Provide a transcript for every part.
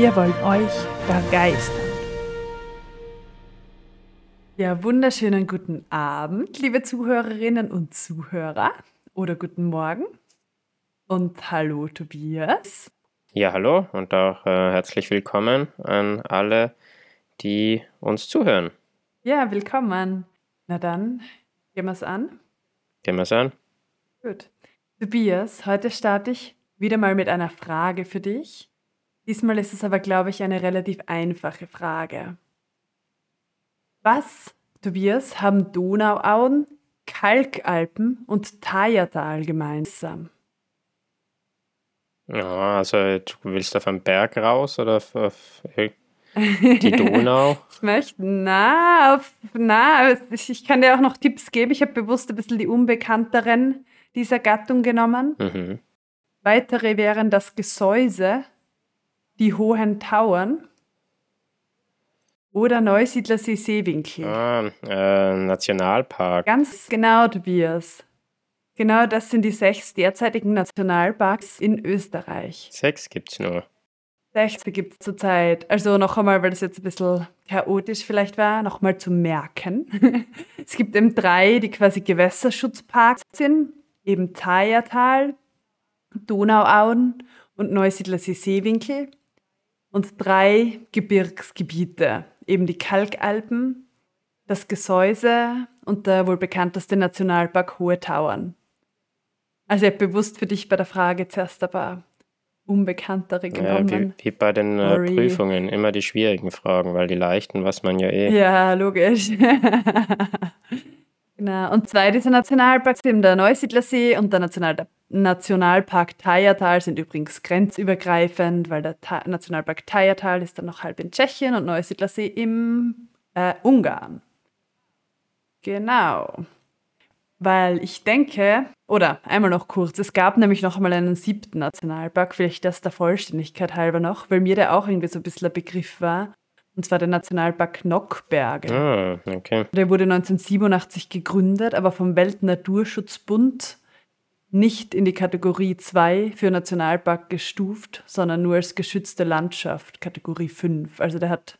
Wir wollen euch begeistern. Ja, wunderschönen guten Abend, liebe Zuhörerinnen und Zuhörer. Oder guten Morgen. Und hallo, Tobias. Ja, hallo und auch äh, herzlich willkommen an alle, die uns zuhören. Ja, willkommen. Na dann, gehen wir es an. Gehen wir es an. Gut. Tobias, heute starte ich wieder mal mit einer Frage für dich. Diesmal ist es aber, glaube ich, eine relativ einfache Frage. Was, Tobias, haben Donauauen, Kalkalpen und Tajatal gemeinsam? Ja, also du willst auf einen Berg raus oder auf, auf die Donau? ich möchte, na, auf, na, ich kann dir auch noch Tipps geben. Ich habe bewusst ein bisschen die unbekannteren dieser Gattung genommen. Mhm. Weitere wären das Gesäuse, die hohen Tauern oder Neusiedlersee Seewinkel. Ah, äh, Nationalpark. Ganz genau, Tobias. Genau das sind die sechs derzeitigen Nationalparks in Österreich. Sechs gibt es nur. Sechs gibt es zurzeit. Also noch einmal, weil das jetzt ein bisschen chaotisch vielleicht war, noch mal zu merken. es gibt eben drei, die quasi Gewässerschutzparks sind. Eben Thayertal, Donauauen und Neusiedlersee Seewinkel und drei Gebirgsgebiete, eben die Kalkalpen, das Gesäuse und der wohl bekannteste Nationalpark Hohe Tauern. Also ich habe bewusst für dich bei der Frage zuerst ein paar unbekanntere genommen. Ja, wie, wie bei den äh, Prüfungen, immer die schwierigen Fragen, weil die leichten, was man ja eh. Ja, logisch. genau. Und zwei dieser Nationalparks, eben der Neusiedlersee und der National Nationalpark Thayertal sind übrigens grenzübergreifend, weil der Ta Nationalpark Thayertal ist dann noch halb in Tschechien und Neusiedlersee im äh, Ungarn. Genau. Weil ich denke, oder einmal noch kurz, es gab nämlich noch einmal einen siebten Nationalpark, vielleicht das der Vollständigkeit halber noch, weil mir der auch irgendwie so ein bisschen ein Begriff war. Und zwar der Nationalpark Nockberge. Ah, okay. Der wurde 1987 gegründet, aber vom Weltnaturschutzbund nicht in die Kategorie 2 für Nationalpark gestuft, sondern nur als geschützte Landschaft, Kategorie 5. Also der hat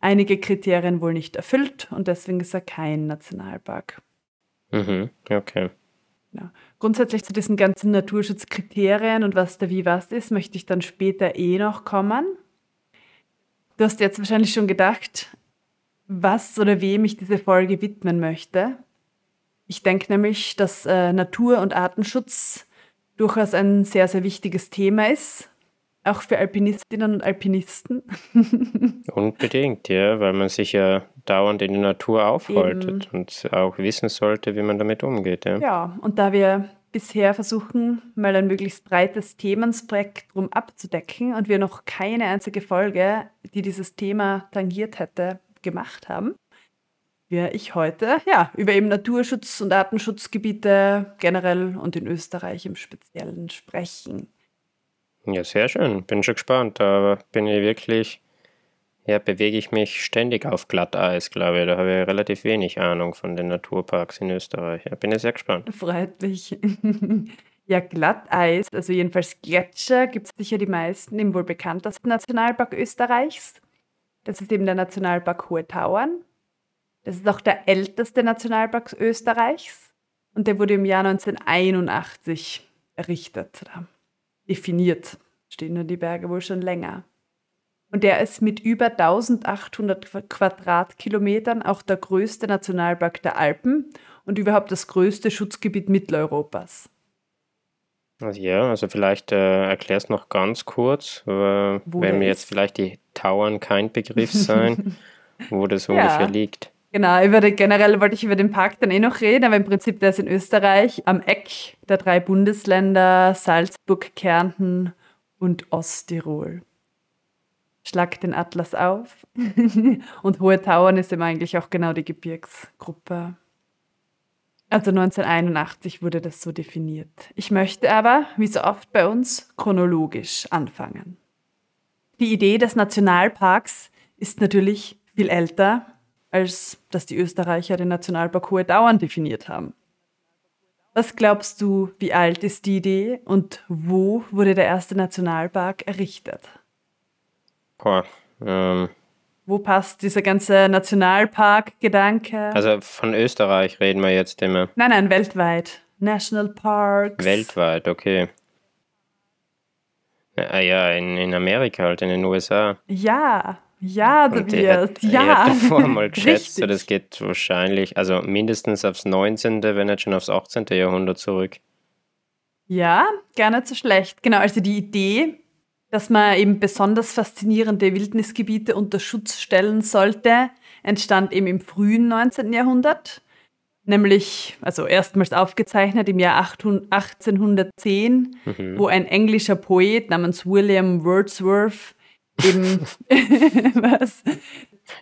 einige Kriterien wohl nicht erfüllt und deswegen ist er kein Nationalpark. Mhm, okay. Ja. Grundsätzlich zu diesen ganzen Naturschutzkriterien und was da wie was ist, möchte ich dann später eh noch kommen. Du hast jetzt wahrscheinlich schon gedacht, was oder wem ich diese Folge widmen möchte. Ich denke nämlich, dass äh, Natur- und Artenschutz durchaus ein sehr, sehr wichtiges Thema ist, auch für Alpinistinnen und Alpinisten. Unbedingt, ja, weil man sich ja dauernd in der Natur aufhaltet Eben. und auch wissen sollte, wie man damit umgeht. Ja. ja, und da wir bisher versuchen, mal ein möglichst breites Themenspektrum abzudecken und wir noch keine einzige Folge, die dieses Thema tangiert hätte, gemacht haben, werde ich heute ja, über eben Naturschutz- und Artenschutzgebiete generell und in Österreich im Speziellen sprechen. Ja, sehr schön. Bin schon gespannt. Da bin ich wirklich, ja, bewege ich mich ständig auf Glatteis, glaube ich. Da habe ich relativ wenig Ahnung von den Naturparks in Österreich. Ja, bin ich sehr gespannt. Freut mich. ja, Glatteis, also jedenfalls Gletscher, gibt es sicher die meisten im wohl bekanntesten Nationalpark Österreichs. Das ist eben der Nationalpark Hohe Tauern. Das ist auch der älteste Nationalpark Österreichs und der wurde im Jahr 1981 errichtet definiert. Stehen nur die Berge wohl schon länger. Und der ist mit über 1800 Quadratkilometern auch der größte Nationalpark der Alpen und überhaupt das größte Schutzgebiet Mitteleuropas. Also ja, also vielleicht äh, erklärst noch ganz kurz, äh, wenn mir jetzt vielleicht die Tauern kein Begriff sein, wo das ja. ungefähr liegt. Genau, über den, generell wollte ich über den Park dann eh noch reden, aber im Prinzip der ist in Österreich am Eck der drei Bundesländer Salzburg, Kärnten und Osttirol. Schlag den Atlas auf. und Hohe Tauern ist eben eigentlich auch genau die Gebirgsgruppe. Also 1981 wurde das so definiert. Ich möchte aber, wie so oft bei uns, chronologisch anfangen. Die Idee des Nationalparks ist natürlich viel älter, als dass die Österreicher den Nationalpark Hohe Dauern definiert haben. Was glaubst du, wie alt ist die Idee und wo wurde der erste Nationalpark errichtet? Boah, ähm, wo passt dieser ganze Nationalpark-Gedanke? Also von Österreich reden wir jetzt immer. Nein, nein, weltweit. National Parks. Weltweit, okay. Ja, ja in, in Amerika halt, in den USA. Ja, ja, Tobias, ja. Ich habe davor mal geschätzt, so das geht wahrscheinlich, also mindestens aufs 19., wenn nicht schon aufs 18. Jahrhundert zurück. Ja, gar nicht so schlecht. Genau, also die Idee dass man eben besonders faszinierende Wildnisgebiete unter Schutz stellen sollte, entstand eben im frühen 19. Jahrhundert. Nämlich, also erstmals aufgezeichnet im Jahr 1810, mhm. wo ein englischer Poet namens William Wordsworth eben was?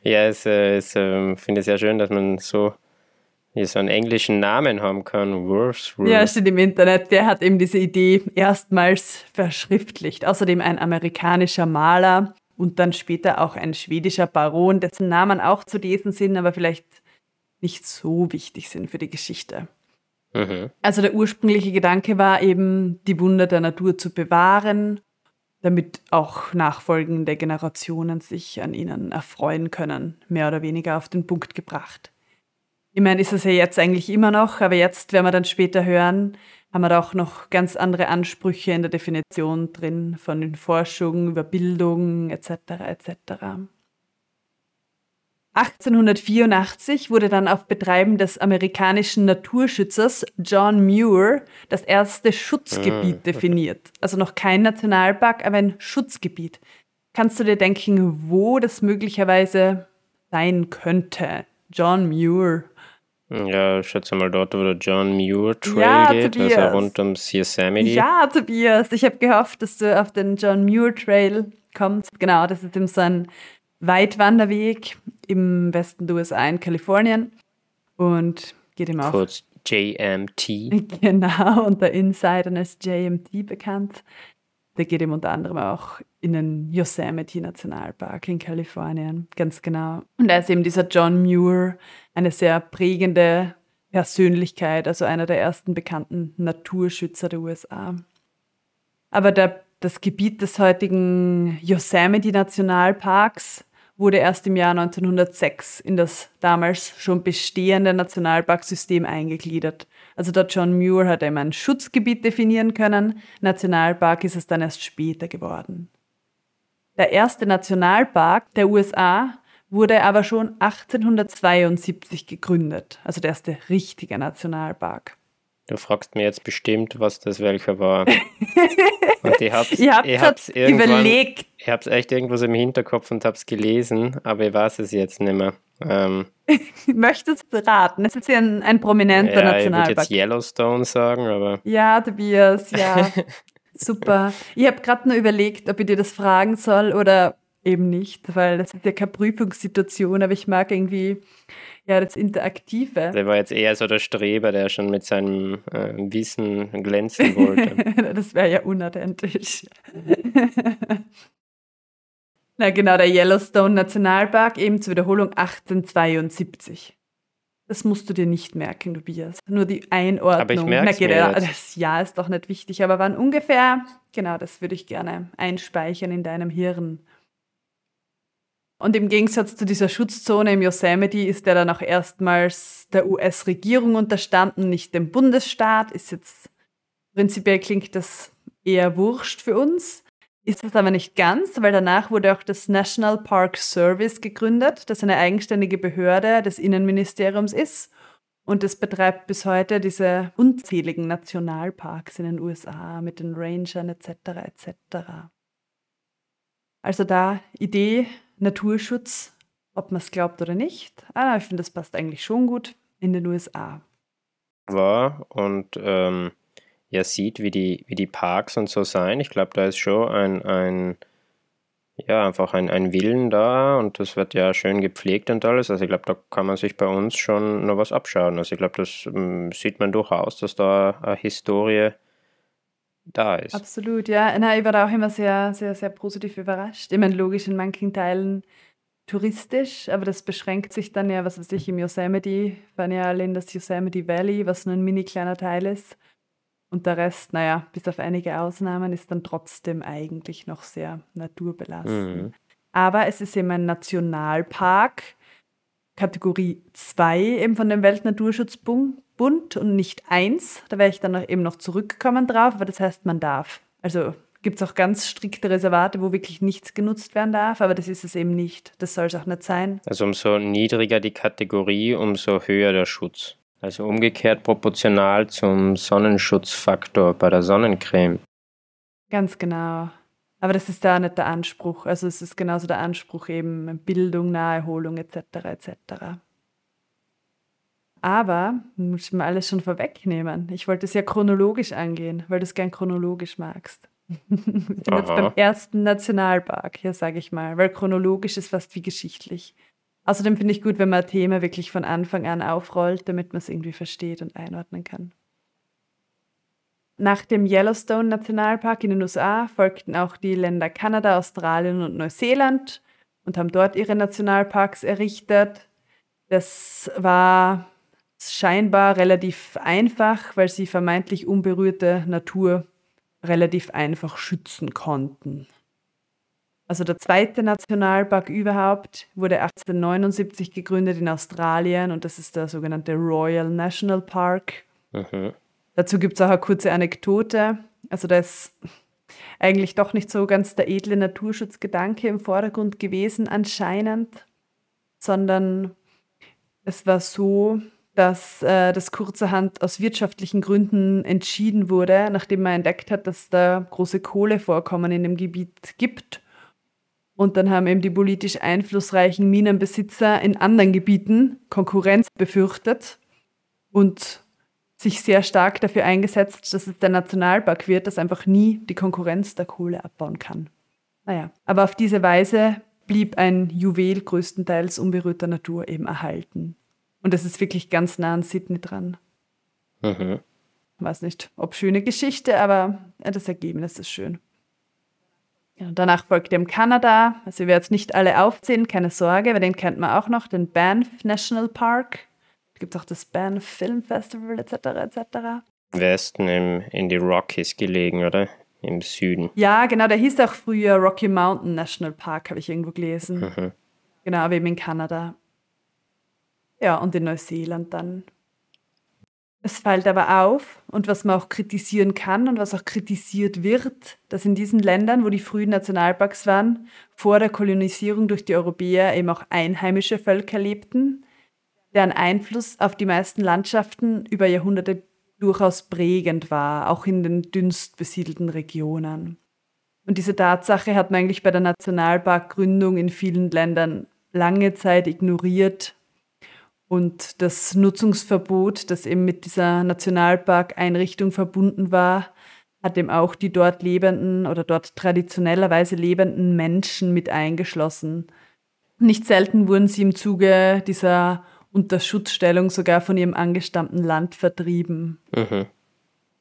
Ja, es, äh, es äh, finde ich sehr schön, dass man so hier so einen englischen Namen haben kann. Wordsworth. Ja, steht im Internet. Der hat eben diese Idee erstmals verschriftlicht. Außerdem ein amerikanischer Maler und dann später auch ein schwedischer Baron, dessen Namen auch zu lesen sind, aber vielleicht nicht so wichtig sind für die Geschichte. Mhm. Also der ursprüngliche Gedanke war eben, die Wunder der Natur zu bewahren, damit auch nachfolgende Generationen sich an ihnen erfreuen können, mehr oder weniger auf den Punkt gebracht. Ich meine, ist es ja jetzt eigentlich immer noch, aber jetzt, werden wir dann später hören, haben wir da auch noch ganz andere Ansprüche in der Definition drin von den Forschungen über Bildung etc. etc. 1884 wurde dann auf Betreiben des amerikanischen Naturschützers John Muir das erste Schutzgebiet ah. definiert. Also noch kein Nationalpark, aber ein Schutzgebiet. Kannst du dir denken, wo das möglicherweise sein könnte? John Muir. Ja, ich schätze mal dort, wo der John Muir Trail ja, geht, Tobias. also rund ums Yosemite. Ja, Tobias, ich habe gehofft, dass du auf den John Muir Trail kommst. Genau, das ist eben so ein Weitwanderweg im Westen der USA in Kalifornien und geht ihm auch. Kurz JMT. Genau, unter Insidern als JMT bekannt. Der geht ihm unter anderem auch in den Yosemite Nationalpark in Kalifornien, ganz genau. Und da ist eben dieser John Muir eine sehr prägende Persönlichkeit, also einer der ersten bekannten Naturschützer der USA. Aber der, das Gebiet des heutigen Yosemite Nationalparks wurde erst im Jahr 1906 in das damals schon bestehende Nationalparksystem eingegliedert. Also der John Muir hat eben ein Schutzgebiet definieren können, Nationalpark ist es dann erst später geworden. Der erste Nationalpark der USA wurde aber schon 1872 gegründet, also der erste richtige Nationalpark. Du fragst mir jetzt bestimmt, was das welcher war. und ich hab's, ich hab ich hab's überlegt. Ich hab's echt irgendwas im Hinterkopf und hab's gelesen, aber ich weiß es jetzt nicht mehr. Ähm, Möchtest du raten? Es ist ja ein, ein prominenter ja, Nationalpark. Ich würde jetzt Yellowstone sagen, aber. Ja, Tobias, ja. Super. Ich habe gerade nur überlegt, ob ich dir das fragen soll oder eben nicht, weil das ist ja keine Prüfungssituation, aber ich mag irgendwie ja das Interaktive. Der war jetzt eher so der Streber, der schon mit seinem äh, Wissen glänzen wollte. das wäre ja unauthentisch. Na genau, der Yellowstone Nationalpark, eben zur Wiederholung 1872. Das musst du dir nicht merken, Tobias. Nur die Einordnung. Aber ich merke Na, Das Jahr ist doch nicht wichtig, aber wann ungefähr? Genau, das würde ich gerne einspeichern in deinem Hirn. Und im Gegensatz zu dieser Schutzzone im Yosemite ist der dann auch erstmals der US-Regierung unterstanden, nicht dem Bundesstaat. Ist jetzt prinzipiell klingt das eher wurscht für uns. Ist das aber nicht ganz, weil danach wurde auch das National Park Service gegründet, das eine eigenständige Behörde des Innenministeriums ist. Und es betreibt bis heute diese unzähligen Nationalparks in den USA mit den Rangern etc. etc. Also da Idee, Naturschutz, ob man es glaubt oder nicht. Ah, ich finde, das passt eigentlich schon gut in den USA. War und ähm, ja sieht, wie die, wie die Parks und so sein. Ich glaube, da ist schon ein, ein ja, einfach ein, ein Willen da und das wird ja schön gepflegt und alles. Also ich glaube, da kann man sich bei uns schon noch was abschauen. Also ich glaube, das ähm, sieht man durchaus, dass da eine Historie da ist. Absolut, ja. Nein, ich war da auch immer sehr, sehr, sehr positiv überrascht. Ich meine, logisch in manchen Teilen touristisch, aber das beschränkt sich dann ja, was weiß ich, im Yosemite, fahren ja alle in das Yosemite Valley, was nur ein mini kleiner Teil ist. Und der Rest, naja, bis auf einige Ausnahmen, ist dann trotzdem eigentlich noch sehr naturbelassen. Mhm. Aber es ist eben ein Nationalpark, Kategorie 2 eben von dem Weltnaturschutzbund und nicht 1. Da werde ich dann noch eben noch zurückkommen drauf, aber das heißt, man darf. Also gibt es auch ganz strikte Reservate, wo wirklich nichts genutzt werden darf, aber das ist es eben nicht. Das soll es auch nicht sein. Also umso niedriger die Kategorie, umso höher der Schutz. Also umgekehrt proportional zum Sonnenschutzfaktor bei der Sonnencreme. Ganz genau. Aber das ist da nicht der Anspruch. Also es ist genauso der Anspruch eben Bildung, Naherholung etc. etc. Aber muss ich mir alles schon vorwegnehmen. Ich wollte es ja chronologisch angehen, weil du es gern chronologisch magst. Wir sind Aha. jetzt beim ersten Nationalpark, hier sage ich mal, weil chronologisch ist fast wie geschichtlich. Außerdem finde ich gut, wenn man Thema wirklich von Anfang an aufrollt, damit man es irgendwie versteht und einordnen kann. Nach dem Yellowstone Nationalpark in den USA folgten auch die Länder Kanada, Australien und Neuseeland und haben dort ihre Nationalparks errichtet. Das war scheinbar relativ einfach, weil sie vermeintlich unberührte Natur relativ einfach schützen konnten. Also der zweite Nationalpark überhaupt wurde 1879 gegründet in Australien und das ist der sogenannte Royal National Park. Mhm. Dazu gibt es auch eine kurze Anekdote. Also da ist eigentlich doch nicht so ganz der edle Naturschutzgedanke im Vordergrund gewesen anscheinend, sondern es war so, dass äh, das kurzerhand aus wirtschaftlichen Gründen entschieden wurde, nachdem man entdeckt hat, dass da große Kohlevorkommen in dem Gebiet gibt und dann haben eben die politisch einflussreichen Minenbesitzer in anderen Gebieten Konkurrenz befürchtet und sich sehr stark dafür eingesetzt, dass es der Nationalpark wird, das einfach nie die Konkurrenz der Kohle abbauen kann. Naja, aber auf diese Weise blieb ein Juwel größtenteils unberührter Natur eben erhalten. Und das ist wirklich ganz nah an Sydney dran. Mhm. Weiß nicht, ob schöne Geschichte, aber das Ergebnis ist schön. Ja, danach folgt dem Kanada. Also ich werde jetzt nicht alle aufzählen, keine Sorge, weil den kennt man auch noch, den Banff National Park. Da gibt es auch das Banff Film Festival etc. etc. Westen im, in die Rockies gelegen, oder? Im Süden. Ja, genau, der hieß auch früher Rocky Mountain National Park, habe ich irgendwo gelesen. Mhm. Genau, aber eben in Kanada. Ja, und in Neuseeland dann es fällt aber auf, und was man auch kritisieren kann und was auch kritisiert wird, dass in diesen Ländern, wo die frühen Nationalparks waren, vor der Kolonisierung durch die Europäer eben auch einheimische Völker lebten, deren Einfluss auf die meisten Landschaften über Jahrhunderte durchaus prägend war, auch in den dünnst besiedelten Regionen. Und diese Tatsache hat man eigentlich bei der Nationalparkgründung in vielen Ländern lange Zeit ignoriert und das Nutzungsverbot, das eben mit dieser Nationalparkeinrichtung verbunden war, hat eben auch die dort lebenden oder dort traditionellerweise lebenden Menschen mit eingeschlossen. Nicht selten wurden sie im Zuge dieser Unterschutzstellung sogar von ihrem angestammten Land vertrieben. Mhm.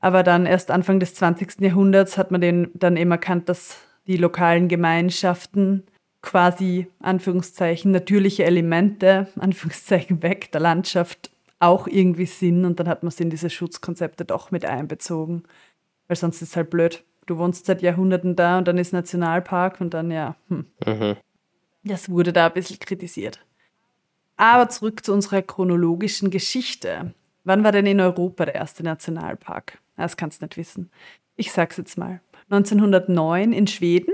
Aber dann erst Anfang des 20. Jahrhunderts hat man den dann eben erkannt, dass die lokalen Gemeinschaften quasi Anführungszeichen natürliche Elemente, Anführungszeichen weg, der Landschaft auch irgendwie Sinn und dann hat man sie in diese Schutzkonzepte doch mit einbezogen. Weil sonst ist es halt blöd. Du wohnst seit Jahrhunderten da und dann ist Nationalpark und dann ja, hm. Mhm. Das wurde da ein bisschen kritisiert. Aber zurück zu unserer chronologischen Geschichte. Wann war denn in Europa der erste Nationalpark? Das kannst du nicht wissen. Ich sag's jetzt mal. 1909 in Schweden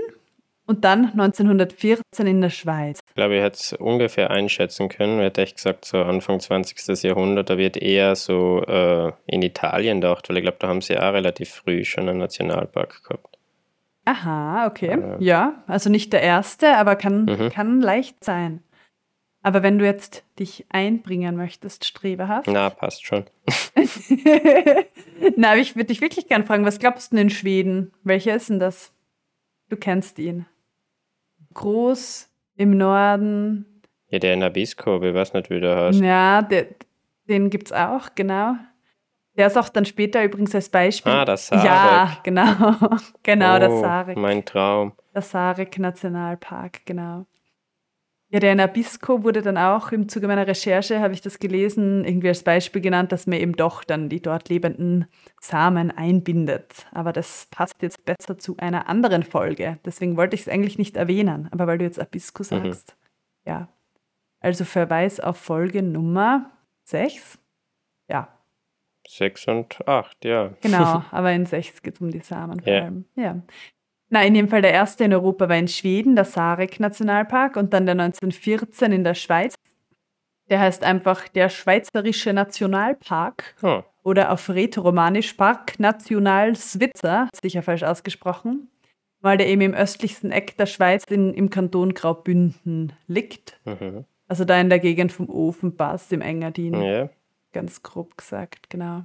und dann 1914 in der Schweiz. Ich glaube, ich hätte es ungefähr einschätzen können. Ich hätte echt gesagt, so Anfang 20. Jahrhundert, da wird eher so äh, in Italien gedacht, weil ich glaube, da haben sie auch relativ früh schon einen Nationalpark gehabt. Aha, okay. Äh. Ja, also nicht der erste, aber kann, mhm. kann leicht sein. Aber wenn du jetzt dich einbringen möchtest, strebehaft. Na, passt schon. Na, aber ich würde dich wirklich gern fragen, was glaubst du denn in Schweden? Welcher ist denn das? Du kennst ihn. Groß im Norden. Ja, der Nabisco, ich weiß nicht, wie der heißt. Ja, der, den gibt es auch, genau. Der ist auch dann später übrigens als Beispiel. Ah, das Sarek. Ja, genau. genau, oh, der Sarek. Mein Traum. Der Sarek Nationalpark, genau. Ja, der Nabisco wurde dann auch im Zuge meiner Recherche, habe ich das gelesen, irgendwie als Beispiel genannt, dass man eben doch dann die dort lebenden Samen einbindet. Aber das passt jetzt besser zu einer anderen Folge. Deswegen wollte ich es eigentlich nicht erwähnen. Aber weil du jetzt Nabisco mhm. sagst, mhm. ja. Also Verweis auf Folge Nummer 6. Ja. 6 und 8, ja. Genau, aber in 6 geht es um die Samen vor ja. allem. Ja. Na, in dem Fall der erste in Europa war in Schweden, der Sarek-Nationalpark, und dann der 1914 in der Schweiz. Der heißt einfach der Schweizerische Nationalpark oh. oder auf Rätoromanisch Park National Switzer, sicher falsch ausgesprochen, weil der eben im östlichsten Eck der Schweiz in, im Kanton Graubünden liegt. Mhm. Also da in der Gegend vom Ofenpass, im Engadin. Ja. Ganz grob gesagt, genau.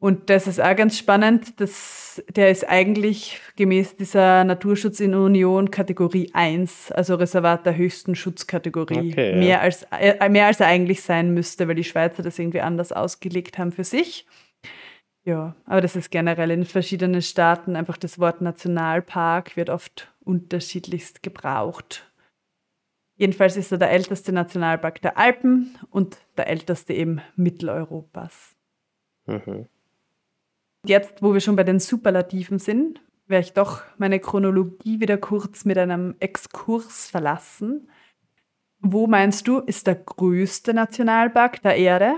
Und das ist auch ganz spannend. Das, der ist eigentlich gemäß dieser Naturschutz in Union Kategorie 1, also Reservat der höchsten Schutzkategorie. Okay, mehr, ja. als, äh, mehr als er eigentlich sein müsste, weil die Schweizer das irgendwie anders ausgelegt haben für sich. Ja, aber das ist generell in verschiedenen Staaten einfach das Wort Nationalpark wird oft unterschiedlichst gebraucht. Jedenfalls ist er der älteste Nationalpark der Alpen und der älteste eben Mitteleuropas. Mhm. Jetzt, wo wir schon bei den Superlativen sind, werde ich doch meine Chronologie wieder kurz mit einem Exkurs verlassen. Wo meinst du, ist der größte Nationalpark der Erde?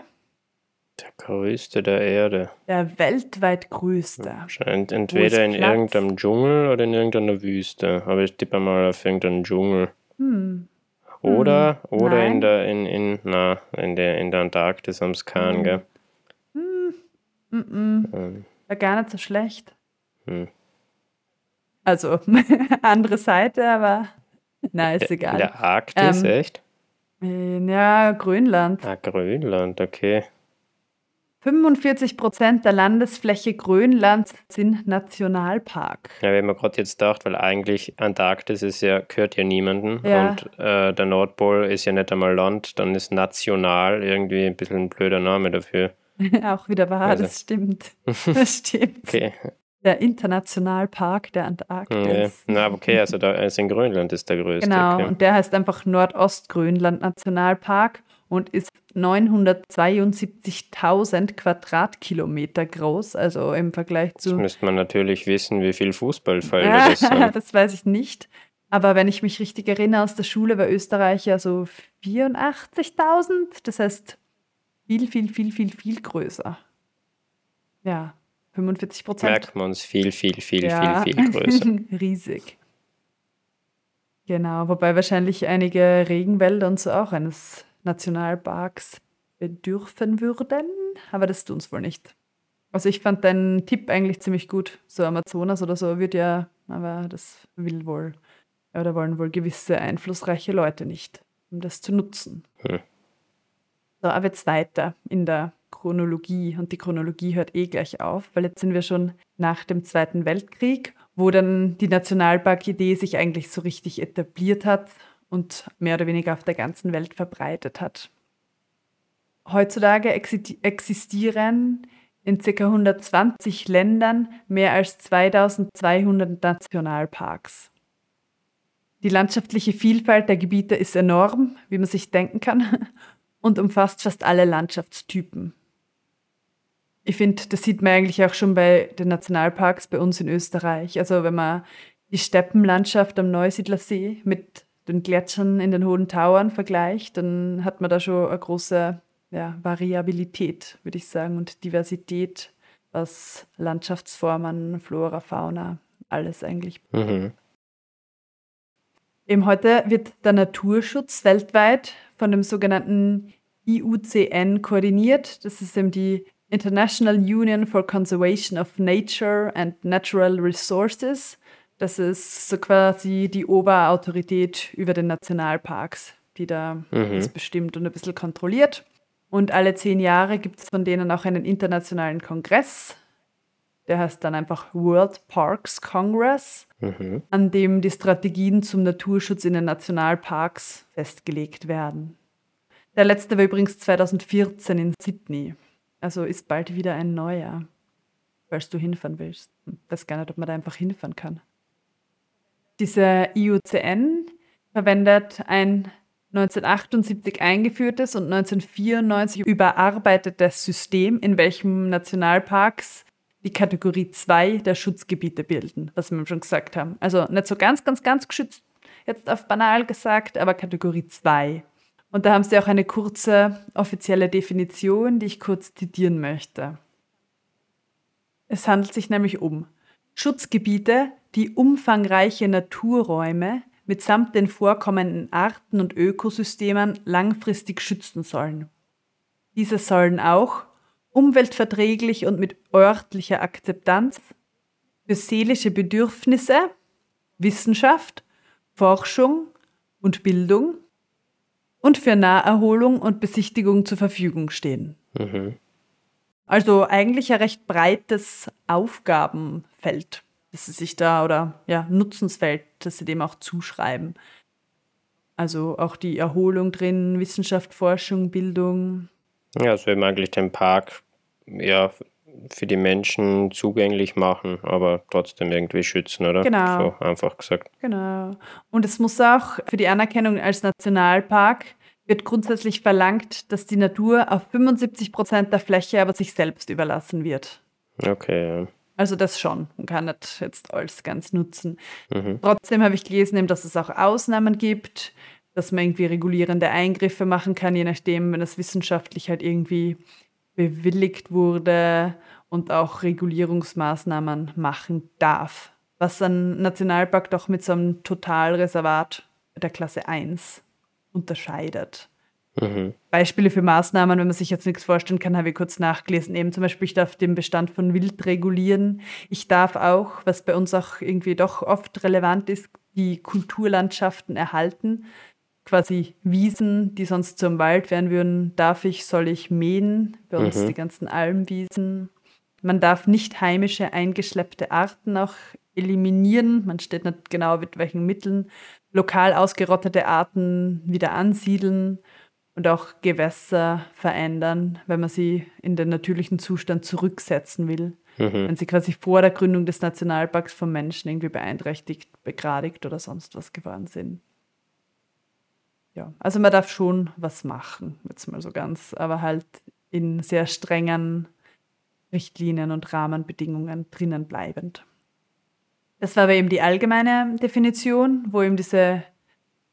Der größte der Erde. Der weltweit größte. Scheint entweder in Platz? irgendeinem Dschungel oder in irgendeiner Wüste. Aber ich tippe mal auf irgendeinen Dschungel. Hm. Oder, hm. oder in der, in, in, na, in der, in der Antarktis am Skan, hm. gell? Hm. Ähm. War gar nicht so schlecht. Hm. Also, andere Seite, aber na, ist egal. In der Arktis, ähm, echt? Ja, Grönland. Ah, Grönland, okay. 45 Prozent der Landesfläche Grönlands sind Nationalpark. Ja, wenn man gerade jetzt gedacht, weil eigentlich Antarktis ist ja, gehört ja niemandem ja. und äh, der Nordpol ist ja nicht einmal Land, dann ist national irgendwie ein bisschen ein blöder Name dafür. Auch wieder wahr, also. das stimmt. Das stimmt. okay. Der Internationalpark der Antarktis. Ja. Na, okay, also da ist in Grönland ist der größte. Genau, okay. und der heißt einfach Nordostgrönland Nationalpark und ist 972.000 Quadratkilometer groß, also im Vergleich zu. Jetzt müsste man natürlich wissen, wie viel Fußballfelder das sind. das weiß ich nicht. Aber wenn ich mich richtig erinnere, aus der Schule war Österreich ja so 84.000. Das heißt, viel, viel, viel, viel, viel größer. Ja, 45 Prozent. Merkt man es viel, viel, viel, ja. viel, viel größer. Riesig. Genau, wobei wahrscheinlich einige Regenwälder und so auch eines Nationalparks bedürfen würden, aber das tun es wohl nicht. Also ich fand deinen Tipp eigentlich ziemlich gut. So Amazonas oder so wird ja, aber das will wohl, oder wollen wohl gewisse einflussreiche Leute nicht, um das zu nutzen. Hm. So, aber jetzt weiter in der Chronologie. Und die Chronologie hört eh gleich auf, weil jetzt sind wir schon nach dem Zweiten Weltkrieg, wo dann die Nationalpark-Idee sich eigentlich so richtig etabliert hat und mehr oder weniger auf der ganzen Welt verbreitet hat. Heutzutage existieren in ca. 120 Ländern mehr als 2200 Nationalparks. Die landschaftliche Vielfalt der Gebiete ist enorm, wie man sich denken kann, und umfasst fast alle Landschaftstypen. Ich finde, das sieht man eigentlich auch schon bei den Nationalparks bei uns in Österreich. Also wenn man die Steppenlandschaft am Neusiedlersee mit den Gletschern in den hohen Tauern vergleicht, dann hat man da schon eine große ja, Variabilität, würde ich sagen, und Diversität, was Landschaftsformen, Flora, Fauna, alles eigentlich. Mhm. Eben heute wird der Naturschutz weltweit von dem sogenannten IUCN koordiniert. Das ist eben die International Union for Conservation of Nature and Natural Resources. Das ist so quasi die Oberautorität über den Nationalparks, die da mhm. das bestimmt und ein bisschen kontrolliert. Und alle zehn Jahre gibt es von denen auch einen internationalen Kongress. Der heißt dann einfach World Parks Congress, Mhm. an dem die Strategien zum Naturschutz in den Nationalparks festgelegt werden. Der letzte war übrigens 2014 in Sydney. Also ist bald wieder ein neuer, falls du hinfahren willst. Hm, weiß gar nicht, ob man da einfach hinfahren kann. Dieser IUCN verwendet ein 1978 eingeführtes und 1994 überarbeitetes System, in welchem Nationalparks die Kategorie 2 der Schutzgebiete bilden, was wir schon gesagt haben. Also nicht so ganz, ganz, ganz geschützt, jetzt auf banal gesagt, aber Kategorie 2. Und da haben sie auch eine kurze offizielle Definition, die ich kurz zitieren möchte. Es handelt sich nämlich um Schutzgebiete, die umfangreiche Naturräume mitsamt den vorkommenden Arten und Ökosystemen langfristig schützen sollen. Diese sollen auch umweltverträglich und mit örtlicher Akzeptanz für seelische Bedürfnisse, Wissenschaft, Forschung und Bildung und für Naherholung und Besichtigung zur Verfügung stehen. Mhm. Also eigentlich ein recht breites Aufgabenfeld, das sie sich da oder ja, Nutzensfeld, das sie dem auch zuschreiben. Also auch die Erholung drin, Wissenschaft, Forschung, Bildung. Ja, also eben eigentlich den Park ja für die Menschen zugänglich machen, aber trotzdem irgendwie schützen, oder? Genau. So einfach gesagt. Genau. Und es muss auch für die Anerkennung als Nationalpark wird grundsätzlich verlangt, dass die Natur auf 75 Prozent der Fläche aber sich selbst überlassen wird. Okay. Also das schon. Man kann nicht jetzt alles ganz nutzen. Mhm. Trotzdem habe ich gelesen, dass es auch Ausnahmen gibt, dass man irgendwie regulierende Eingriffe machen kann, je nachdem, wenn es wissenschaftlich halt irgendwie bewilligt wurde und auch Regulierungsmaßnahmen machen darf. Was ein Nationalpark doch mit so einem Totalreservat der Klasse 1 unterscheidet. Mhm. Beispiele für Maßnahmen, wenn man sich jetzt nichts vorstellen kann, habe ich kurz nachgelesen. Eben zum Beispiel, ich darf den Bestand von Wild regulieren. Ich darf auch, was bei uns auch irgendwie doch oft relevant ist, die Kulturlandschaften erhalten. Quasi Wiesen, die sonst zum Wald werden würden, darf ich, soll ich mähen. Bei uns Mhm. die ganzen Almwiesen. Man darf nicht heimische eingeschleppte Arten auch eliminieren. Man steht nicht genau mit welchen Mitteln. Lokal ausgerottete Arten wieder ansiedeln und auch Gewässer verändern, wenn man sie in den natürlichen Zustand zurücksetzen will. Mhm. Wenn sie quasi vor der Gründung des Nationalparks vom Menschen irgendwie beeinträchtigt, begradigt oder sonst was geworden sind. Ja, also man darf schon was machen, jetzt mal so ganz, aber halt in sehr strengen Richtlinien und Rahmenbedingungen drinnen bleibend. Das war aber eben die allgemeine Definition, wo eben diese,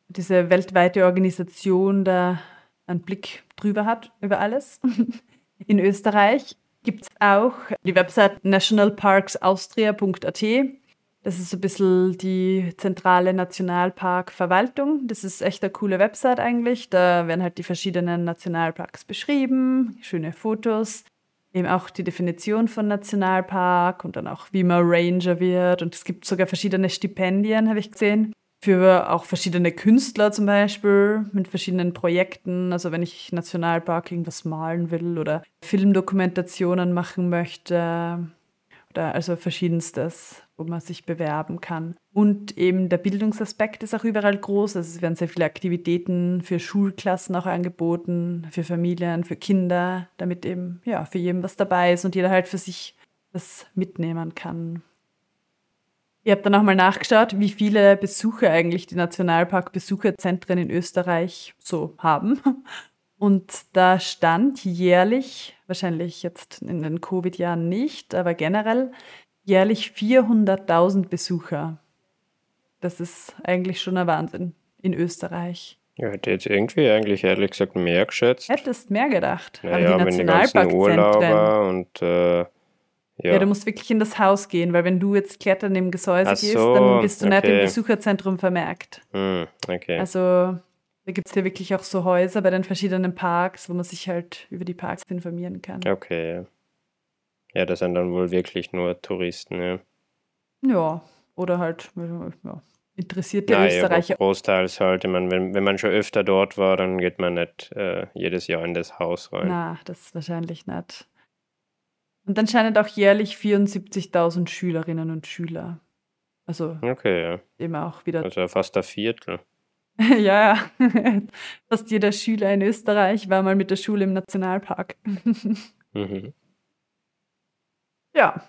diese weltweite Organisation da einen Blick drüber hat, über alles. In Österreich gibt es auch die Website nationalparksaustria.at. Das ist so ein bisschen die zentrale Nationalparkverwaltung. Das ist echt eine coole Website eigentlich. Da werden halt die verschiedenen Nationalparks beschrieben, schöne Fotos, eben auch die Definition von Nationalpark und dann auch, wie man Ranger wird. Und es gibt sogar verschiedene Stipendien, habe ich gesehen, für auch verschiedene Künstler zum Beispiel mit verschiedenen Projekten. Also wenn ich Nationalpark irgendwas malen will oder Filmdokumentationen machen möchte oder also verschiedenstes, wo man sich bewerben kann. Und eben der Bildungsaspekt ist auch überall groß. Also es werden sehr viele Aktivitäten für Schulklassen auch angeboten, für Familien, für Kinder, damit eben ja für jeden was dabei ist und jeder halt für sich was mitnehmen kann. Ihr habt dann auch mal nachgeschaut, wie viele Besucher eigentlich die Nationalpark-Besucherzentren in Österreich so haben. Und da stand jährlich, wahrscheinlich jetzt in den Covid-Jahren nicht, aber generell jährlich 400.000 Besucher. Das ist eigentlich schon ein Wahnsinn in Österreich. Ja, hätte jetzt irgendwie eigentlich ehrlich gesagt mehr geschätzt. Hättest mehr gedacht. haben Naja, die wenn die ganzen. Urlauber und äh, Ja. ja. du musst wirklich in das Haus gehen, weil wenn du jetzt klettern im Gesäuse Ach gehst, so, dann bist du nicht im okay. Besucherzentrum vermerkt. Hm, okay. Also da gibt es ja wirklich auch so Häuser bei den verschiedenen Parks, wo man sich halt über die Parks informieren kann. Okay, ja. Ja, das sind dann wohl wirklich nur Touristen, ja. Ja, oder halt ja, interessierte aber Österreicher. großteils halt, ich meine, wenn, wenn man schon öfter dort war, dann geht man nicht äh, jedes Jahr in das Haus rein. Na, das wahrscheinlich nicht. Und dann scheinen auch jährlich 74.000 Schülerinnen und Schüler. Also Okay, ja. eben auch wieder. Also fast ein Viertel. ja, ja. Fast jeder Schüler in Österreich war mal mit der Schule im Nationalpark. Mhm. Ja,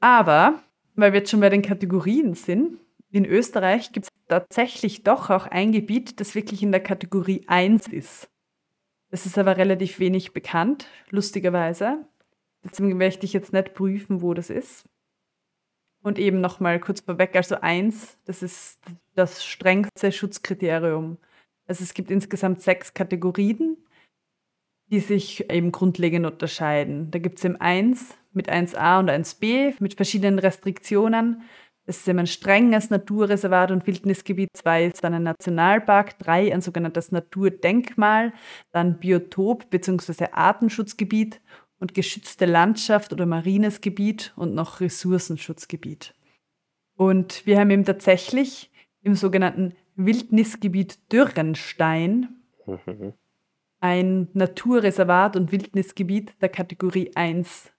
aber weil wir jetzt schon bei den Kategorien sind, in Österreich gibt es tatsächlich doch auch ein Gebiet, das wirklich in der Kategorie 1 ist. Das ist aber relativ wenig bekannt, lustigerweise. Deswegen werde ich jetzt nicht prüfen, wo das ist. Und eben nochmal kurz vorweg, also 1, das ist das strengste Schutzkriterium. Also es gibt insgesamt sechs Kategorien, die sich eben grundlegend unterscheiden. Da gibt es eben 1 mit 1a und 1b mit verschiedenen Restriktionen. Das ist eben ein strenges Naturreservat und Wildnisgebiet. 2 ist dann ein Nationalpark. 3 ein sogenanntes Naturdenkmal. Dann Biotop bzw. Artenschutzgebiet und geschützte Landschaft oder marines Gebiet und noch Ressourcenschutzgebiet. Und wir haben eben tatsächlich im sogenannten Wildnisgebiet Dürrenstein Mhm. ein Naturreservat und Wildnisgebiet der Kategorie 1.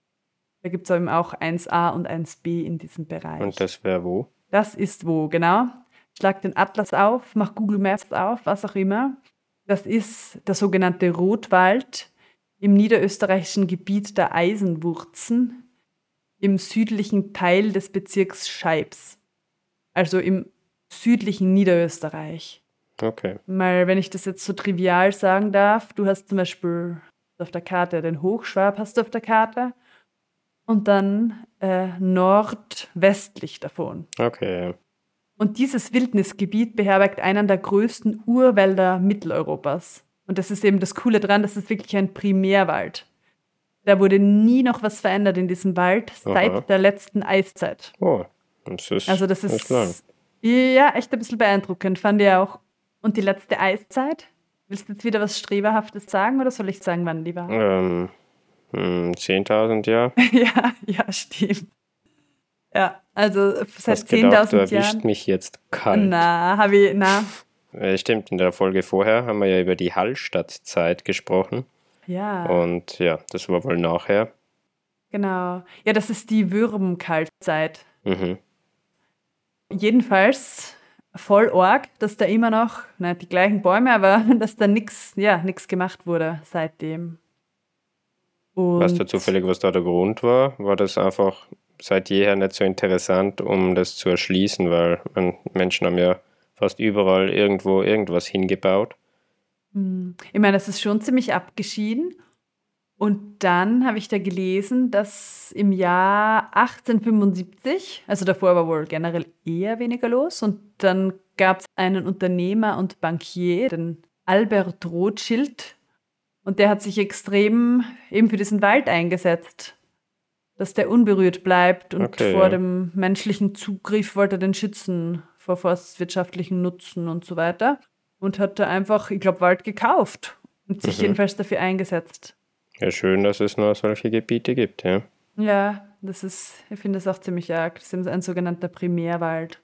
Da gibt es eben auch 1a und 1b in diesem Bereich. Und das wäre wo? Das ist wo, genau. Schlag den Atlas auf, mach Google Maps auf, was auch immer. Das ist der sogenannte Rotwald im niederösterreichischen Gebiet der Eisenwurzen im südlichen Teil des Bezirks Scheibs. Also im südlichen Niederösterreich. Okay. Mal, wenn ich das jetzt so trivial sagen darf, du hast zum Beispiel auf der Karte den Hochschwab hast du auf der Karte und dann äh, nordwestlich davon. Okay. Und dieses Wildnisgebiet beherbergt einen der größten Urwälder Mitteleuropas. Und das ist eben das Coole dran, das ist wirklich ein Primärwald. Da wurde nie noch was verändert in diesem Wald seit Aha. der letzten Eiszeit. Oh, das ist, Also das das ist lang. ja echt ein bisschen beeindruckend, fand ich auch. Und die letzte Eiszeit? Willst du jetzt wieder was Streberhaftes sagen oder soll ich sagen, wann die war? Ähm, hm, 10.000 Jahre. ja, ja, stimmt. Ja, also seit Hast gedacht, du 10.000 erwischt Jahren. mich jetzt kalt. Na, habe ich, na, Äh, stimmt, in der Folge vorher haben wir ja über die Hallstattzeit gesprochen. ja, Und ja, das war wohl nachher. genau. Ja, das ist die Würmkaltzeit. Mhm. Jedenfalls voll arg, dass da immer noch, na, die gleichen Bäume, aber dass da nichts, ja, nichts gemacht wurde seitdem. Und Weißt du zufällig, was da der Grund war? War das einfach seit jeher nicht so interessant, um das zu erschließen, weil man, Menschen haben ja fast überall irgendwo irgendwas hingebaut. Hm. Ich meine, das ist schon ziemlich abgeschieden. Und dann habe ich da gelesen, dass im Jahr 1875, also davor war wohl generell eher weniger los, und dann gab es einen Unternehmer und Bankier, den Albert Rothschild, und der hat sich extrem eben für diesen Wald eingesetzt, dass der unberührt bleibt und Okay, vor ja. dem menschlichen Zugriff wollte er den schützen, vor forstwirtschaftlichen Nutzen und so weiter. Und hat da einfach, ich glaube, Wald gekauft und sich Mhm. jedenfalls dafür eingesetzt. Ja, schön, dass es noch solche Gebiete gibt, ja. Ja, das ist, ich finde das auch ziemlich arg. Das ist ein sogenannter Primärwald.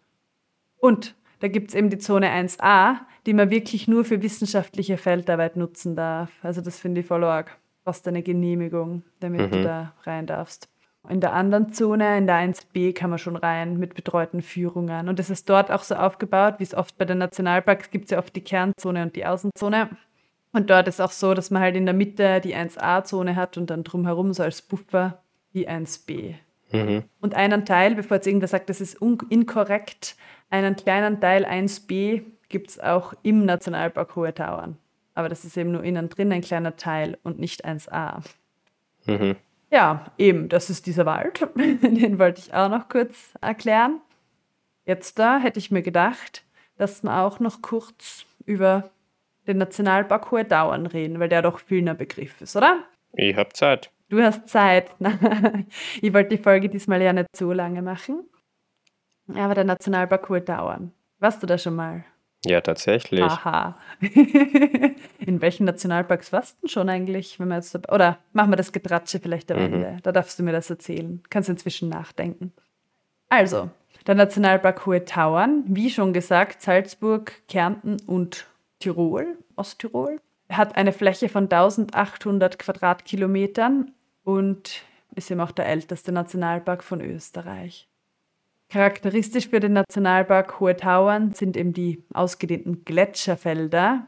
Und da gibt es eben die Zone 1a, die man wirklich nur für wissenschaftliche Feldarbeit nutzen darf. Also das finde ich voll arg. Brauchst eine Genehmigung, damit du Mhm. da rein darfst. In der anderen Zone, in der 1b, kann man schon rein mit betreuten Führungen. Und das ist dort auch so aufgebaut, wie es oft bei den Nationalparks gibt es ja oft die Kernzone und die Außenzone. Und dort ist auch so, dass man halt in der Mitte die 1a-Zone hat und dann drumherum so als Buffer die 1b. Mhm. Und einen Teil, bevor jetzt irgendwer sagt, das ist inkorrekt, einen kleinen Teil 1b gibt es auch im Nationalpark Hohe Tauern. Aber das ist eben nur innen drin ein kleiner Teil und nicht 1a. Mhm. Ja, eben, das ist dieser Wald. Den wollte ich auch noch kurz erklären. Jetzt da hätte ich mir gedacht, dass wir auch noch kurz über den Nationalpark Hohe Tauern reden, weil der doch viel ein Begriff ist, oder? Ich hab Zeit. Du hast Zeit. ich wollte die Folge diesmal ja nicht so lange machen. Aber der Nationalpark Hohe Tauern. Warst du da schon mal? Ja, tatsächlich. Aha. In welchen Nationalparks warst du denn schon eigentlich? Wenn wir jetzt, oder machen wir das Getratsche vielleicht am Mhm. Ende. Da darfst du mir das erzählen. Kannst inzwischen nachdenken. Also, der Nationalpark Hohe Tauern, wie schon gesagt, Salzburg, Kärnten und Tirol, Osttirol, hat eine Fläche von 1800 Quadratkilometern und ist eben auch der älteste Nationalpark von Österreich. Charakteristisch für den Nationalpark Hohe Tauern sind eben die ausgedehnten Gletscherfelder.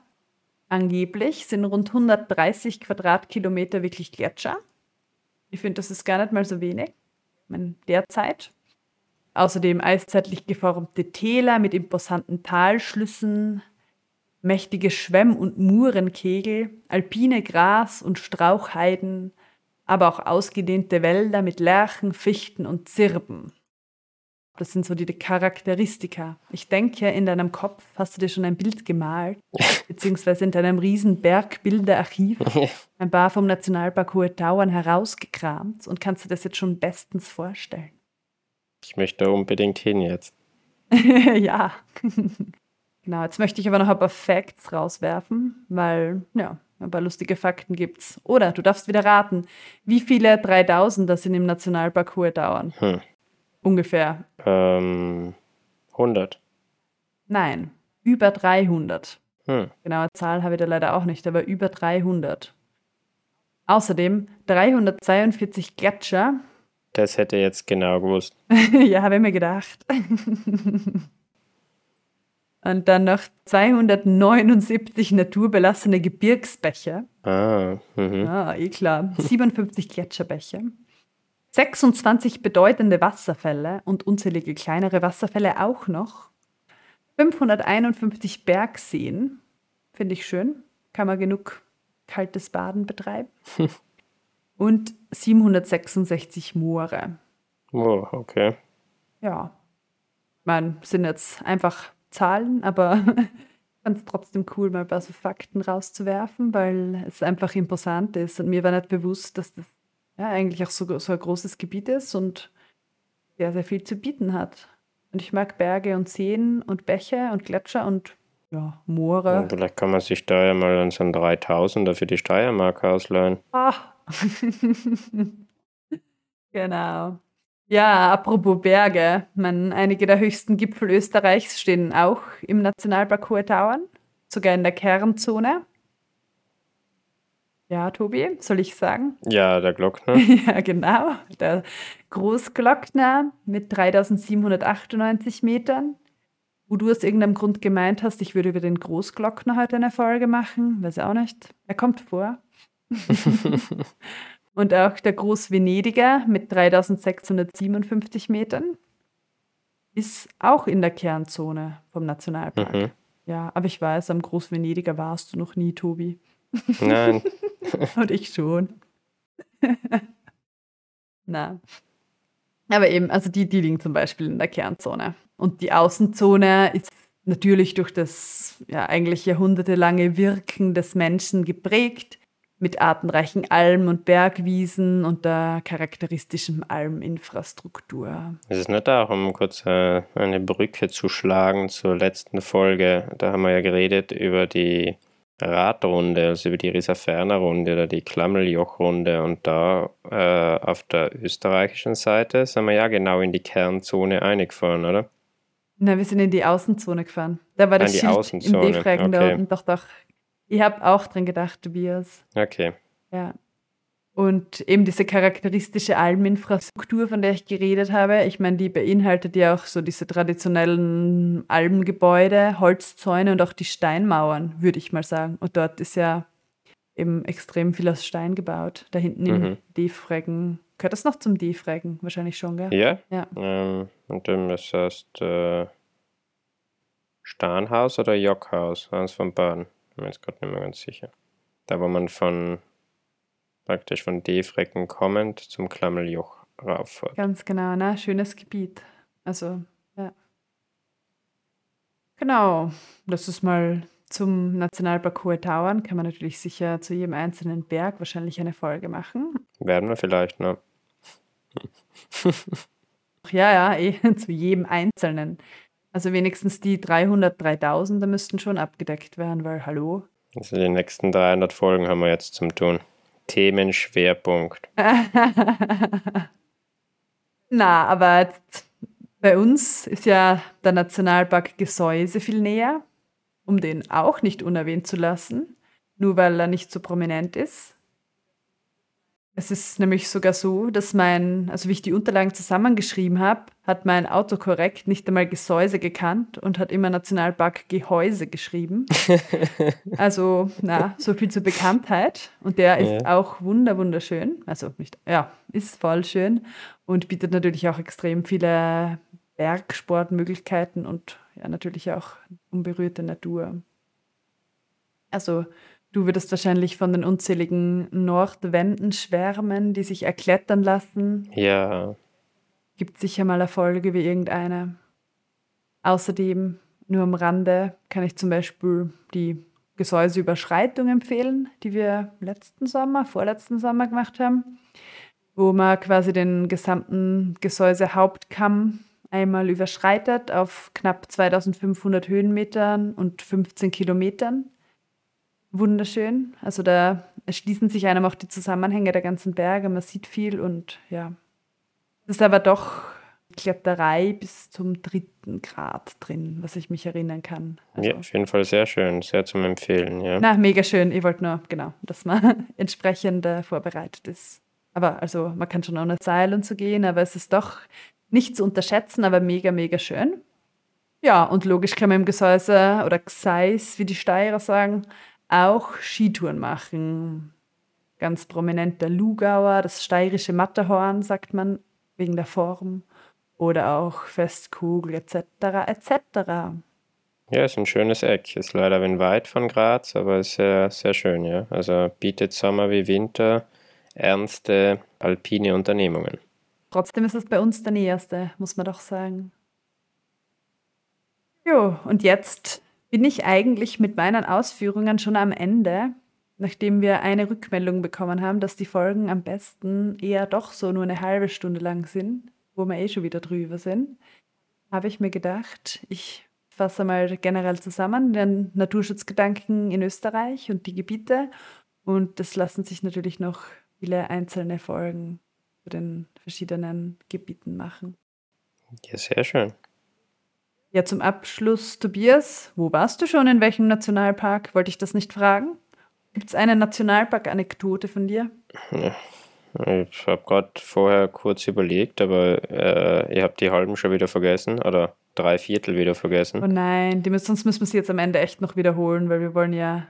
Angeblich sind rund 130 Quadratkilometer wirklich Gletscher. Ich finde, das ist gar nicht mal so wenig. Ich meine, derzeit. Außerdem eiszeitlich geformte Täler mit imposanten Talschlüssen, mächtige Schwemm- und Murenkegel, alpine Gras- und Strauchheiden, aber auch ausgedehnte Wälder mit Lärchen, Fichten und Zirben. Das sind so die Charakteristika. Ich denke, in deinem Kopf hast du dir schon ein Bild gemalt, beziehungsweise in deinem riesen Bergbilderarchiv ein paar vom Nationalpark Hohe Tauern herausgekramt und kannst dir das jetzt schon bestens vorstellen. Ich möchte unbedingt hin jetzt. ja. genau, jetzt möchte ich aber noch ein paar Facts rauswerfen, weil, ja, ein paar lustige Fakten gibt's. Oder du darfst wieder raten, wie viele 3000er sind im Nationalpark Hohe Tauern? Hm. Ungefähr. Ähm, 100. Nein, über 300. Hm. Genaue Zahl habe ich da leider auch nicht, aber über 300. Außerdem 342 Gletscher. Das hätte ich jetzt genau gewusst. ja, habe ich mir gedacht. Und dann noch 279 naturbelassene Gebirgsbäche. Ah, mhm. Ah, eh klar. 57 Gletscherbäche. 26 bedeutende Wasserfälle und unzählige kleinere Wasserfälle auch noch. 551 Bergseen. Finde ich schön. Kann man genug kaltes Baden betreiben. und 766 Moore. Oh, okay. Ja. Meine, sind jetzt einfach Zahlen, aber ich fand es trotzdem cool, mal ein paar so Fakten rauszuwerfen, weil es einfach imposant ist. Und mir war nicht bewusst, dass das ja eigentlich auch so, so ein großes Gebiet ist und sehr, sehr viel zu bieten hat. Und ich mag Berge und Seen und Bäche und Gletscher und ja, Moore. Und vielleicht kann man sich da ja mal an so einen 3000er für die Steiermark ausleihen. Ah. genau. Ja, apropos Berge. Man, einige der höchsten Gipfel Österreichs stehen auch im Nationalpark Hohe Tauern, sogar in der Kernzone. Ja, Tobi, soll ich sagen? Ja, der Glockner. ja, genau. Der Großglockner mit 3798 Metern. Wo du aus irgendeinem Grund gemeint hast, ich würde über den Großglockner heute eine Folge machen. Weiß ich auch nicht. Er kommt vor. Und auch der Großvenediger mit 3657 Metern ist auch in der Kernzone vom Nationalpark. Mhm. Ja, aber ich weiß, am Großvenediger warst du noch nie, Tobi. Nein. Und ich schon. Na. Aber eben, also die, die liegen zum Beispiel in der Kernzone. Und die Außenzone ist natürlich durch das ja eigentlich jahrhundertelange Wirken des Menschen geprägt, mit artenreichen Alm- und Bergwiesen und der charakteristischen Alminfrastruktur. Es ist nicht auch, um kurz äh, eine Brücke zu schlagen zur letzten Folge. Da haben wir ja geredet über die Radrunde, also über die Risaferner-Runde oder die Klammeljoch-Runde. Und da äh, auf der österreichischen Seite sind wir ja genau in die Kernzone eingefahren, oder? Na, wir sind in die Außenzone gefahren. Da war das die Schild Außenzone, im D-Fragen da okay. unten. Doch, doch. Ich habe auch dran gedacht, Tobias. Okay. Ja. Und eben diese charakteristische Almeninfrastruktur, von der ich geredet habe, ich meine, die beinhaltet ja auch so diese traditionellen Almgebäude, Holzzäune und auch die Steinmauern, würde ich mal sagen. Und dort ist ja eben extrem viel aus Stein gebaut. Da hinten im Mhm. D-Freggen. Gehört das noch zum D-Freggen? Wahrscheinlich schon, gell? Ja? Ja. Ähm, und dann das heißt äh, Starnhaus oder Jockhaus, eins von beiden. Bin mir jetzt gerade nicht mehr ganz sicher. Da, wo man von praktisch von Defrecken kommend zum Klammeljoch rauffährt. Ganz genau, ne? Schönes Gebiet. Also, ja. Genau. Das ist mal zum Nationalpark Hohe Tauern. Kann man natürlich sicher zu jedem einzelnen Berg wahrscheinlich eine Folge machen. Werden wir vielleicht, ne? Ja, ja, eh, zu jedem einzelnen. Also wenigstens die 300, 3000, da müssten schon abgedeckt werden, weil hallo. Also die nächsten 300 Folgen haben wir jetzt zum Tun. Themenschwerpunkt. Na, aber bei uns ist ja der Nationalpark Gesäuse viel näher, um den auch nicht unerwähnt zu lassen, nur weil er nicht so prominent ist. Es ist nämlich sogar so, dass mein, also wie ich die Unterlagen zusammengeschrieben habe, hat mein Autokorrekt nicht einmal Gesäuse gekannt und hat immer Nationalpark Gehäuse geschrieben. also, na, so viel zur Bekanntheit. Und der ist ja. auch wunder, wunderschön. Also nicht, ja, ist voll schön und bietet natürlich auch extrem viele Bergsportmöglichkeiten und ja, natürlich auch unberührte Natur. Also Du würdest wahrscheinlich von den unzähligen Nordwänden schwärmen, die sich erklettern lassen. Ja. Gibt sicher mal Erfolge wie irgendeine. Außerdem, nur am Rande, kann ich zum Beispiel die Gesäuseüberschreitung empfehlen, die wir letzten Sommer, vorletzten Sommer gemacht haben, wo man quasi den gesamten Gesäusehauptkamm einmal überschreitet auf knapp 2500 Höhenmetern und 15 Kilometern wunderschön. Also da erschließen sich einem auch die Zusammenhänge der ganzen Berge. Man sieht viel und ja. Es ist aber doch Kletterei bis zum dritten Grad drin, was ich mich erinnern kann. Also, ja, auf jeden Fall sehr schön, sehr zum Empfehlen, ja. Na, mega schön. Ich wollte nur, genau, dass man entsprechend äh, vorbereitet ist. Aber also man kann schon ohne Seil und so gehen, aber es ist doch nicht zu unterschätzen, aber mega, mega schön. Ja, und logisch kann man im Gesäuse oder Gseis, wie die Steirer sagen, auch Skitouren machen. Ganz prominent der Lugauer, das steirische Matterhorn, sagt man, wegen der Form. Oder auch Festkugel etc. etc. Ja, ist ein schönes Eck. Ist leider ein weit von Graz, aber ist sehr, sehr schön, ja. Also bietet Sommer wie Winter ernste alpine Unternehmungen. Trotzdem ist es bei uns der näherste, muss man doch sagen. Jo, und jetzt bin ich eigentlich mit meinen Ausführungen schon am Ende, nachdem wir eine Rückmeldung bekommen haben, dass die Folgen am besten eher doch so nur eine halbe Stunde lang sind, wo wir eh schon wieder drüber sind, habe ich mir gedacht, ich fasse mal generell zusammen den Naturschutzgedanken in Österreich und die Gebiete. Und das lassen sich natürlich noch viele einzelne Folgen zu den verschiedenen Gebieten machen. Ja, sehr schön. Ja, zum Abschluss, Tobias, wo warst du schon? In welchem Nationalpark? Wollte ich das nicht fragen? Gibt es eine Nationalpark-Anekdote von dir? Ja. Ich habe gerade vorher kurz überlegt, aber äh, ich habe die halben schon wieder vergessen oder drei Viertel wieder vergessen. Oh nein, die müssen, sonst müssen wir sie jetzt am Ende echt noch wiederholen, weil wir wollen ja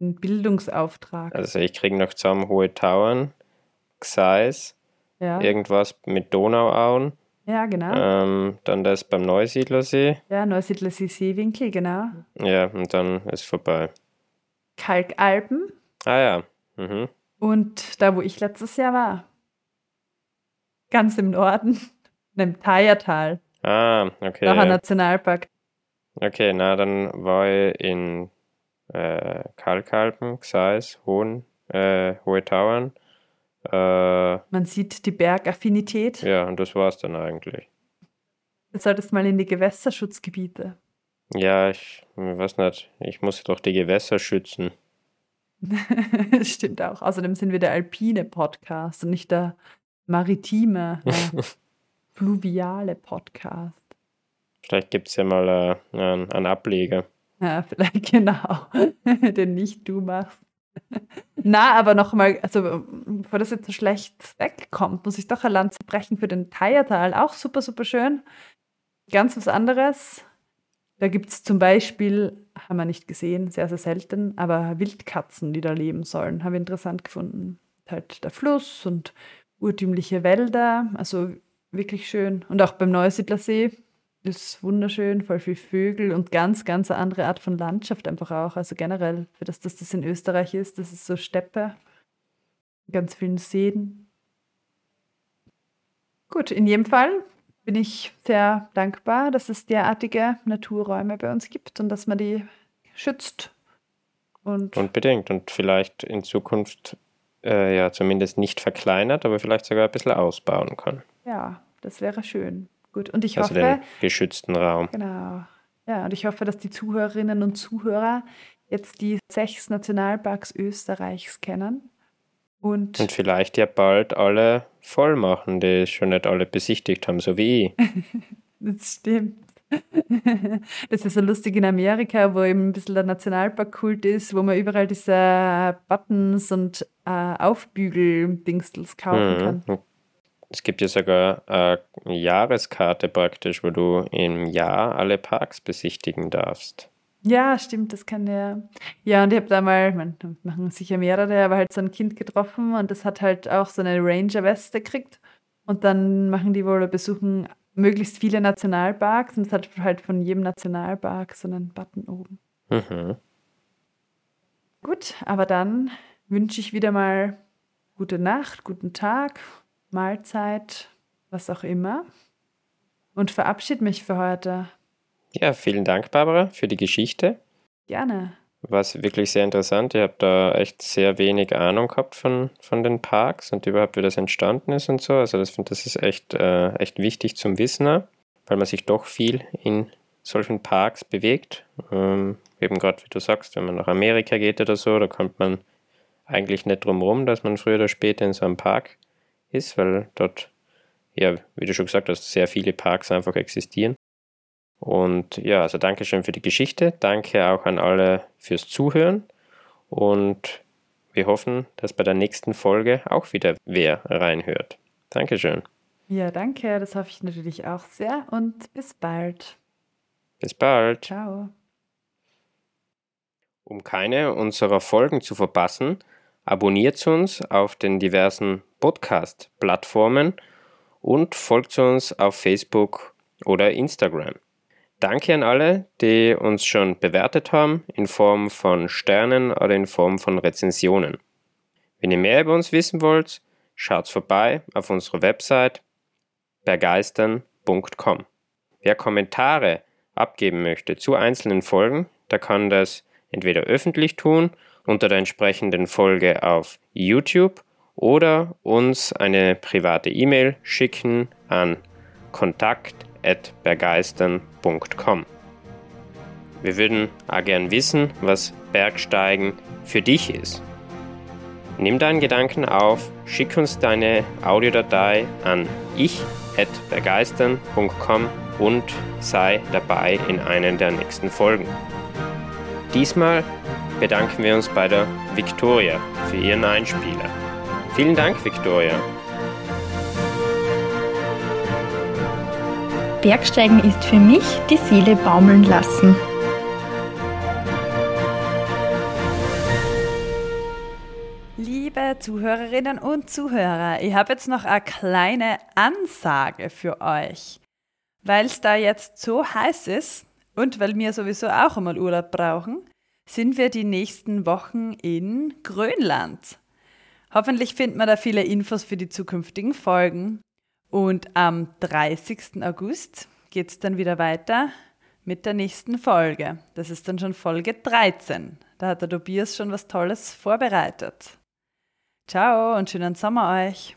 einen Bildungsauftrag. Also ich kriege noch zusammen Hohe Tauern, Gseis, ja. irgendwas mit Donauauen ja, genau. Ähm, dann das beim Neusiedlersee. Ja, Neusiedlersee Seewinkel, genau. Ja, und dann ist vorbei. Kalkalpen. Ah ja. Mhm. Und da, wo ich letztes Jahr war. Ganz im Norden, im Thayertal. Ah, okay. Noch ein Nationalpark. Okay, na, dann war ich in äh, Kalkalpen, Gseis, Hohen, äh, Hohe Tauern äh, Man sieht die Bergaffinität. Ja, und das war es dann eigentlich. Du solltest mal in die Gewässerschutzgebiete. Ja, ich, ich weiß nicht. Ich muss doch die Gewässer schützen. Stimmt auch. Außerdem sind wir der alpine Podcast und nicht der maritime, äh, fluviale Podcast. Vielleicht gibt es ja mal äh, einen, einen Ableger. Ja, vielleicht genau, den nicht du machst. Na, aber nochmal, also bevor das jetzt so schlecht wegkommt, muss ich doch ein Land brechen für den Teiertal. Auch super, super schön. Ganz was anderes. Da gibt es zum Beispiel, haben wir nicht gesehen, sehr, sehr selten, aber Wildkatzen, die da leben sollen. Habe ich interessant gefunden. Halt der Fluss und urtümliche Wälder, also wirklich schön. Und auch beim Neusiedlersee ist wunderschön, voll viel Vögel und ganz, ganz eine andere Art von Landschaft einfach auch. Also generell, für das, dass das in Österreich ist, das ist so Steppe, ganz vielen Seen. Gut, in jedem Fall bin ich sehr dankbar, dass es derartige Naturräume bei uns gibt und dass man die schützt. Und Unbedingt und vielleicht in Zukunft äh, ja zumindest nicht verkleinert, aber vielleicht sogar ein bisschen ausbauen kann. Ja, das wäre schön. Gut, und ich also hoffe. Den geschützten Raum. Genau. Ja, und ich hoffe, dass die Zuhörerinnen und Zuhörer jetzt die sechs Nationalparks Österreichs kennen. Und, und vielleicht ja bald alle voll machen, die schon nicht alle besichtigt haben, so wie ich. das stimmt. Das ist so lustig in Amerika, wo eben ein bisschen der Nationalparkkult ist, wo man überall diese Buttons und äh, Aufbügel-Dingstels kaufen kann. Es gibt ja sogar eine Jahreskarte praktisch, wo du im Jahr alle Parks besichtigen darfst. Ja, stimmt, das kann ja. Ja, und ich habe da mal, man machen sicher mehrere, aber halt so ein Kind getroffen und das hat halt auch so eine Ranger-Weste gekriegt. Und dann machen die wohl besuchen möglichst viele Nationalparks und es hat halt von jedem Nationalpark so einen Button oben. Mhm. Gut, aber dann wünsche ich wieder mal gute Nacht, guten Tag, Mahlzeit, was auch immer. Und verabschiede mich für heute. Ja, vielen Dank, Barbara, für die Geschichte. Gerne. War wirklich sehr interessant. Ich habe da echt sehr wenig Ahnung gehabt von, von den Parks und überhaupt, wie das entstanden ist und so. Also das finde das ist echt, äh, echt wichtig zum Wissen, weil man sich doch viel in solchen Parks bewegt. Ähm, eben gerade, wie du sagst, wenn man nach Amerika geht oder so, da kommt man eigentlich nicht drum rum, dass man früher oder später in so einem Park ist, weil dort, ja, wie du schon gesagt hast, sehr viele Parks einfach existieren. Und ja, also danke schön für die Geschichte. Danke auch an alle fürs Zuhören. Und wir hoffen, dass bei der nächsten Folge auch wieder wer reinhört. Dankeschön. Ja, danke. Das hoffe ich natürlich auch sehr. Und bis bald. Bis bald. Ciao. Um keine unserer Folgen zu verpassen, abonniert uns auf den diversen Podcast-Plattformen und folgt uns auf Facebook oder Instagram. Danke an alle, die uns schon bewertet haben in Form von Sternen oder in Form von Rezensionen. Wenn ihr mehr über uns wissen wollt, schaut vorbei auf unserer Website begeistern.com. Wer Kommentare abgeben möchte zu einzelnen Folgen, der kann das entweder öffentlich tun unter der entsprechenden Folge auf YouTube oder uns eine private E-Mail schicken an kontakt@bergeistern.com. Wir würden auch gern wissen, was Bergsteigen für dich ist. Nimm deinen Gedanken auf, schick uns deine Audiodatei an ich@bergeistern.com und sei dabei in einer der nächsten Folgen. Diesmal bedanken wir uns bei der Victoria für ihren Einspieler. Vielen Dank, Victoria. Bergsteigen ist für mich die Seele baumeln lassen. Liebe Zuhörerinnen und Zuhörer, ich habe jetzt noch eine kleine Ansage für euch. Weil es da jetzt so heiß ist und weil wir sowieso auch einmal Urlaub brauchen, sind wir die nächsten Wochen in Grönland. Hoffentlich finden wir da viele Infos für die zukünftigen Folgen. Und am 30. August geht es dann wieder weiter mit der nächsten Folge. Das ist dann schon Folge 13. Da hat der Tobias schon was Tolles vorbereitet. Ciao und schönen Sommer euch.